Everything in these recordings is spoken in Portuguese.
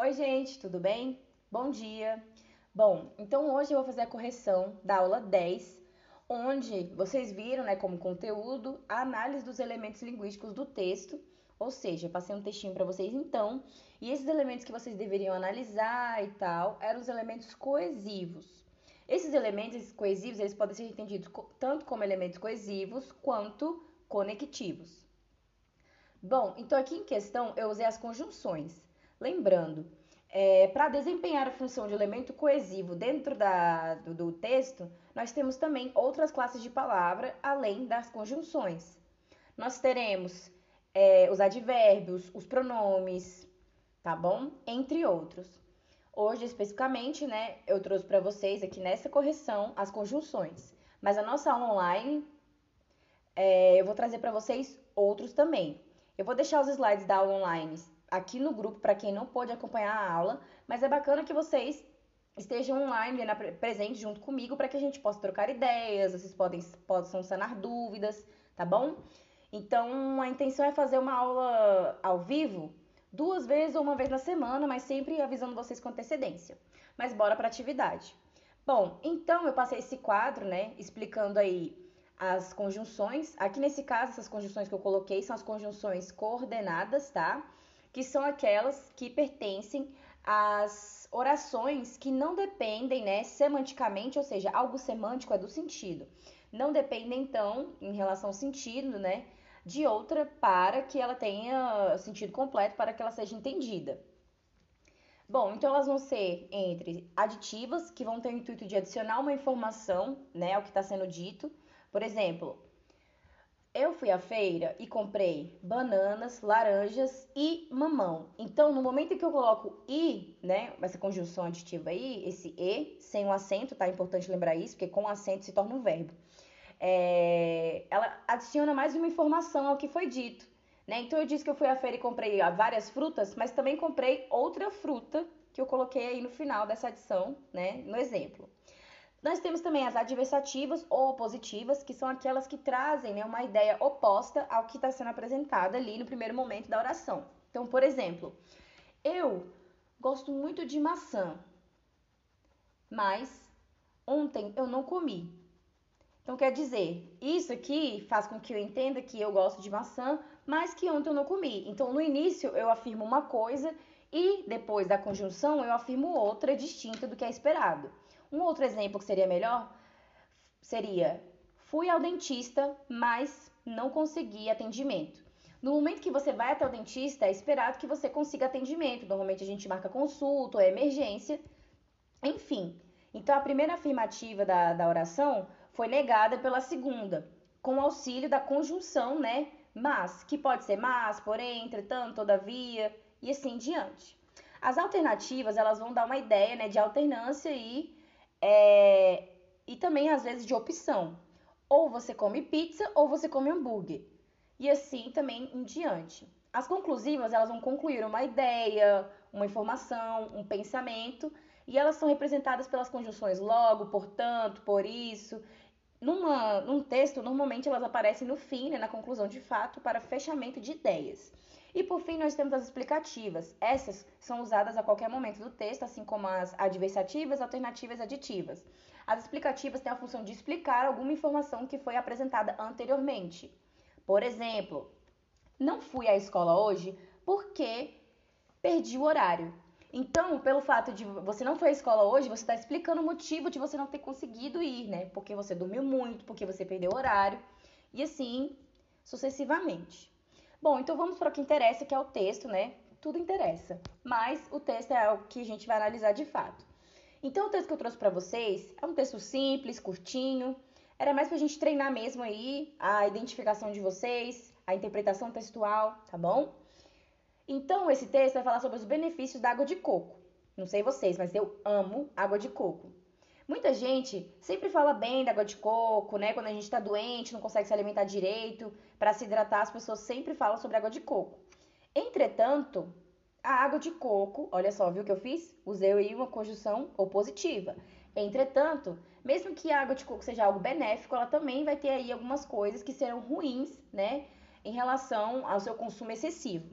Oi, gente, tudo bem? Bom dia. Bom, então hoje eu vou fazer a correção da aula 10, onde vocês viram, né, como conteúdo, a análise dos elementos linguísticos do texto, ou seja, passei um textinho para vocês então, e esses elementos que vocês deveriam analisar e tal, eram os elementos coesivos. Esses elementos coesivos, eles podem ser entendidos tanto como elementos coesivos quanto conectivos. Bom, então aqui em questão eu usei as conjunções. Lembrando, é, para desempenhar a função de elemento coesivo dentro da, do, do texto, nós temos também outras classes de palavra além das conjunções. Nós teremos é, os advérbios, os pronomes, tá bom? Entre outros. Hoje, especificamente, né, eu trouxe para vocês aqui nessa correção as conjunções. Mas a nossa aula online, é, eu vou trazer para vocês outros também. Eu vou deixar os slides da aula online aqui no grupo para quem não pôde acompanhar a aula, mas é bacana que vocês estejam online, né, presente junto comigo para que a gente possa trocar ideias, vocês podem, possam sanar dúvidas, tá bom? Então, a intenção é fazer uma aula ao vivo duas vezes ou uma vez na semana, mas sempre avisando vocês com antecedência. Mas bora para atividade. Bom, então eu passei esse quadro, né, explicando aí as conjunções. Aqui nesse caso, essas conjunções que eu coloquei são as conjunções coordenadas, tá? Que são aquelas que pertencem às orações que não dependem, né, semanticamente, ou seja, algo semântico é do sentido. Não dependem, então, em relação ao sentido, né, de outra para que ela tenha sentido completo, para que ela seja entendida. Bom, então elas vão ser entre aditivas, que vão ter o intuito de adicionar uma informação, né, ao que está sendo dito. Por exemplo, eu fui à feira e comprei bananas, laranjas e mamão. Então, no momento em que eu coloco i, né, essa conjunção aditiva aí, esse e, sem o acento, tá? É importante lembrar isso, porque com acento se torna um verbo. É, ela adiciona mais uma informação ao que foi dito. Né? Então, eu disse que eu fui à feira e comprei várias frutas, mas também comprei outra fruta que eu coloquei aí no final dessa adição, né, no exemplo. Nós temos também as adversativas ou opositivas, que são aquelas que trazem né, uma ideia oposta ao que está sendo apresentado ali no primeiro momento da oração. Então, por exemplo, eu gosto muito de maçã, mas ontem eu não comi. Então, quer dizer, isso aqui faz com que eu entenda que eu gosto de maçã, mas que ontem eu não comi. Então, no início, eu afirmo uma coisa e depois da conjunção, eu afirmo outra distinta do que é esperado. Um outro exemplo que seria melhor seria: fui ao dentista, mas não consegui atendimento. No momento que você vai até o dentista, é esperado que você consiga atendimento. Normalmente a gente marca consulta é emergência. Enfim, então a primeira afirmativa da, da oração foi negada pela segunda, com auxílio da conjunção, né? Mas, que pode ser mas, porém, entretanto, todavia, e assim diante. As alternativas, elas vão dar uma ideia, né, de alternância e é, e também às vezes de opção. Ou você come pizza ou você come hambúrguer. E assim também em diante. As conclusivas, elas vão concluir uma ideia, uma informação, um pensamento, e elas são representadas pelas conjunções logo, portanto, por isso. Numa, num texto, normalmente elas aparecem no fim, né, na conclusão de fato, para fechamento de ideias. E por fim, nós temos as explicativas. Essas são usadas a qualquer momento do texto, assim como as adversativas, alternativas e aditivas. As explicativas têm a função de explicar alguma informação que foi apresentada anteriormente. Por exemplo, não fui à escola hoje porque perdi o horário. Então, pelo fato de você não foi à escola hoje, você está explicando o motivo de você não ter conseguido ir, né? Porque você dormiu muito, porque você perdeu o horário, e assim sucessivamente. Bom, então vamos para o que interessa, que é o texto, né? Tudo interessa, mas o texto é o que a gente vai analisar de fato. Então, o texto que eu trouxe para vocês é um texto simples, curtinho. Era mais para a gente treinar mesmo aí a identificação de vocês, a interpretação textual, tá bom? Então, esse texto vai falar sobre os benefícios da água de coco. Não sei vocês, mas eu amo água de coco. Muita gente sempre fala bem da água de coco, né? Quando a gente está doente, não consegue se alimentar direito, para se hidratar, as pessoas sempre falam sobre água de coco. Entretanto, a água de coco, olha só, viu o que eu fiz? Usei aí uma conjunção opositiva. Entretanto, mesmo que a água de coco seja algo benéfico, ela também vai ter aí algumas coisas que serão ruins, né, em relação ao seu consumo excessivo.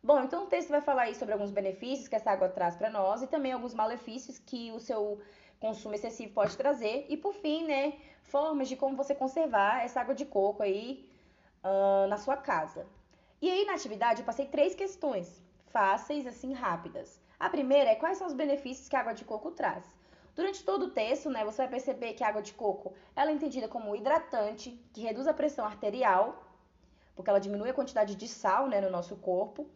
Bom, então o texto vai falar aí sobre alguns benefícios que essa água traz para nós e também alguns malefícios que o seu consumo excessivo pode trazer. E por fim, né, formas de como você conservar essa água de coco aí uh, na sua casa. E aí na atividade eu passei três questões fáceis, assim, rápidas. A primeira é quais são os benefícios que a água de coco traz. Durante todo o texto, né, você vai perceber que a água de coco ela é entendida como hidratante, que reduz a pressão arterial, porque ela diminui a quantidade de sal né, no nosso corpo,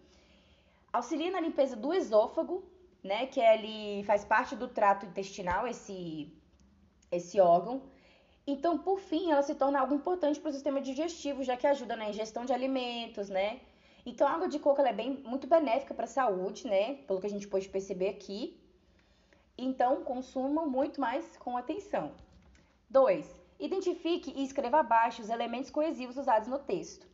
auxilia na limpeza do esôfago, né, que ele faz parte do trato intestinal, esse, esse órgão. Então, por fim, ela se torna algo importante para o sistema digestivo, já que ajuda na ingestão de alimentos, né, então, a água de coco é bem muito benéfica para a saúde, né? Pelo que a gente pode perceber aqui. Então, consuma muito mais com atenção. 2. Identifique e escreva abaixo os elementos coesivos usados no texto.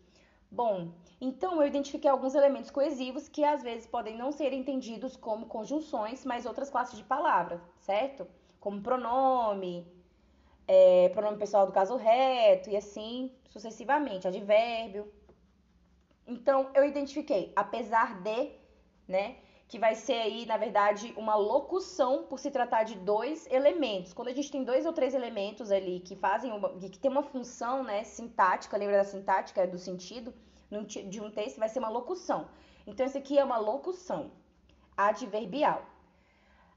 Bom, então eu identifiquei alguns elementos coesivos que às vezes podem não ser entendidos como conjunções, mas outras classes de palavras, certo? Como pronome, é, pronome pessoal do caso reto e assim sucessivamente, advérbio. Então, eu identifiquei, apesar de, né, que vai ser aí, na verdade, uma locução por se tratar de dois elementos. Quando a gente tem dois ou três elementos ali que fazem uma, que tem uma função, né, sintática, lembra da sintática do sentido de um texto, vai ser uma locução. Então, esse aqui é uma locução adverbial.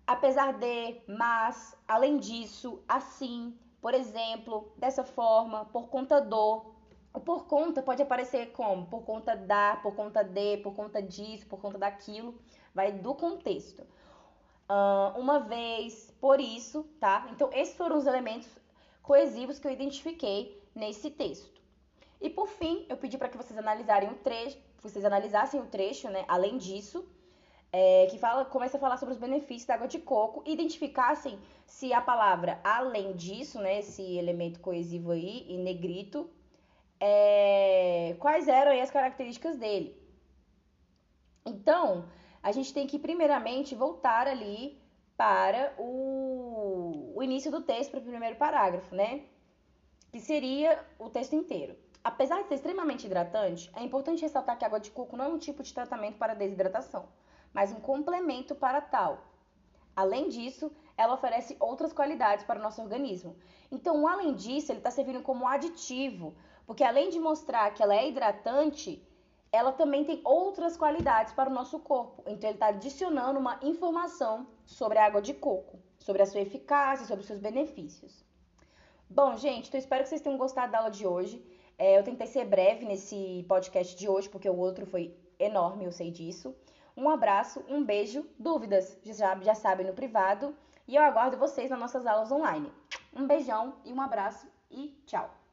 Apesar de, mas, além disso, assim, por exemplo, dessa forma, por conta do, o por conta pode aparecer como? Por conta da, por conta de, por conta disso, por conta daquilo. Vai do contexto. Uh, uma vez, por isso, tá? Então, esses foram os elementos coesivos que eu identifiquei nesse texto. E por fim, eu pedi para que vocês analisarem o trecho, vocês analisassem o trecho, né? Além disso, é, que fala, começa a falar sobre os benefícios da água de coco, identificassem se a palavra além disso, né? Esse elemento coesivo aí, em negrito, é, quais eram as características dele. Então, a gente tem que primeiramente voltar ali para o, o início do texto, para o primeiro parágrafo, né? Que seria o texto inteiro. Apesar de ser extremamente hidratante, é importante ressaltar que a água de coco não é um tipo de tratamento para desidratação, mas um complemento para tal. Além disso, ela oferece outras qualidades para o nosso organismo. Então, além disso, ele está servindo como aditivo porque além de mostrar que ela é hidratante, ela também tem outras qualidades para o nosso corpo. Então, ele está adicionando uma informação sobre a água de coco, sobre a sua eficácia, sobre os seus benefícios. Bom, gente, então espero que vocês tenham gostado da aula de hoje. É, eu tentei ser breve nesse podcast de hoje, porque o outro foi enorme, eu sei disso. Um abraço, um beijo, dúvidas, já, já sabem no privado. E eu aguardo vocês nas nossas aulas online. Um beijão e um abraço e tchau!